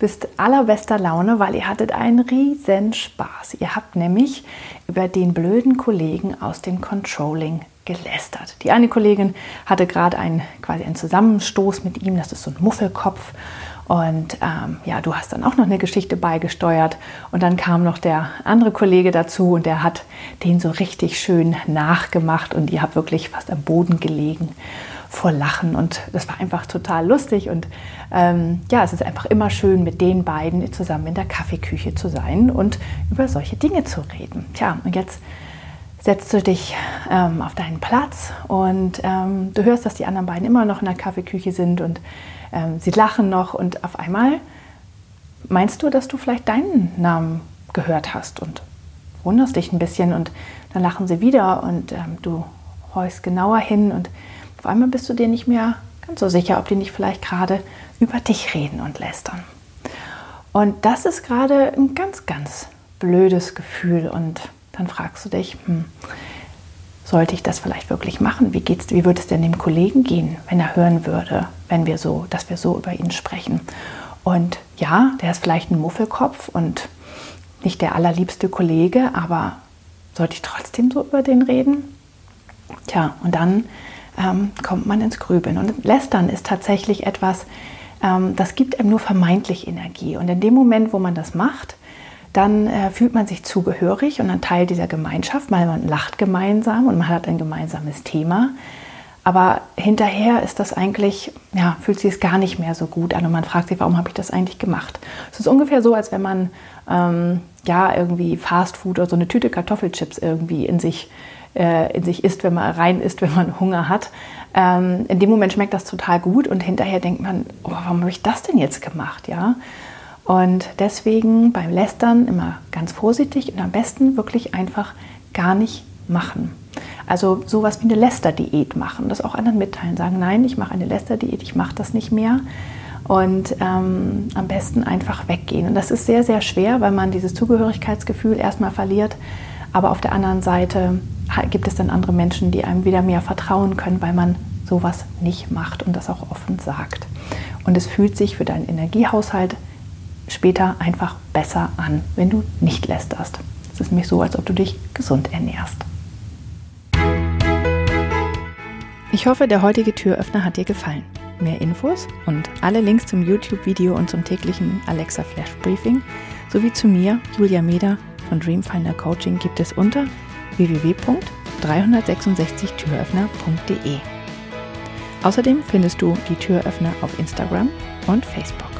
bist allerbester Laune, weil ihr hattet einen riesen Spaß. Ihr habt nämlich über den blöden Kollegen aus dem Controlling gelästert. Die eine Kollegin hatte gerade einen, quasi einen Zusammenstoß mit ihm, das ist so ein Muffelkopf. Und ähm, ja, du hast dann auch noch eine Geschichte beigesteuert. Und dann kam noch der andere Kollege dazu und der hat den so richtig schön nachgemacht und ihr habt wirklich fast am Boden gelegen vor Lachen. Und das war einfach total lustig. Und ähm, ja, es ist einfach immer schön, mit den beiden zusammen in der Kaffeeküche zu sein und über solche Dinge zu reden. Tja, und jetzt setzt du dich ähm, auf deinen Platz und ähm, du hörst, dass die anderen beiden immer noch in der Kaffeeküche sind und ähm, sie lachen noch und auf einmal meinst du, dass du vielleicht deinen Namen gehört hast und wunderst dich ein bisschen und dann lachen sie wieder und ähm, du horchst genauer hin und auf einmal bist du dir nicht mehr ganz so sicher, ob die nicht vielleicht gerade über dich reden und lästern. Und das ist gerade ein ganz, ganz blödes Gefühl. Und dann fragst du dich, hm, sollte ich das vielleicht wirklich machen? Wie, geht's, wie würde es denn dem Kollegen gehen, wenn er hören würde, wenn wir so, dass wir so über ihn sprechen? Und ja, der ist vielleicht ein Muffelkopf und nicht der allerliebste Kollege, aber sollte ich trotzdem so über den reden? Tja, und dann ähm, kommt man ins Grübeln. Und Lästern ist tatsächlich etwas, ähm, das gibt einem nur vermeintlich Energie. Und in dem Moment, wo man das macht, dann äh, fühlt man sich zugehörig und ein Teil dieser Gemeinschaft, weil man lacht gemeinsam und man hat ein gemeinsames Thema. Aber hinterher ist das eigentlich, ja, fühlt sich es gar nicht mehr so gut an und man fragt sich, warum habe ich das eigentlich gemacht? Es ist ungefähr so, als wenn man ähm, ja irgendwie Fast Food oder so eine Tüte Kartoffelchips irgendwie in sich äh, in sich isst, wenn man rein isst, wenn man Hunger hat. Ähm, in dem Moment schmeckt das total gut und hinterher denkt man, oh, warum habe ich das denn jetzt gemacht, ja? Und deswegen beim Lästern immer ganz vorsichtig und am besten wirklich einfach gar nicht machen. Also sowas wie eine Lästerdiät machen, das auch anderen mitteilen, sagen, nein, ich mache eine Lästerdiät, ich mache das nicht mehr. Und ähm, am besten einfach weggehen. Und das ist sehr, sehr schwer, weil man dieses Zugehörigkeitsgefühl erstmal verliert. Aber auf der anderen Seite gibt es dann andere Menschen, die einem wieder mehr vertrauen können, weil man sowas nicht macht und das auch offen sagt. Und es fühlt sich für deinen Energiehaushalt später einfach besser an, wenn du nicht lästerst. Es ist nämlich so, als ob du dich gesund ernährst. Ich hoffe, der heutige Türöffner hat dir gefallen. Mehr Infos und alle Links zum YouTube-Video und zum täglichen Alexa Flash Briefing sowie zu mir, Julia Meder von Dreamfinder Coaching gibt es unter www.366türöffner.de. Außerdem findest du die Türöffner auf Instagram und Facebook.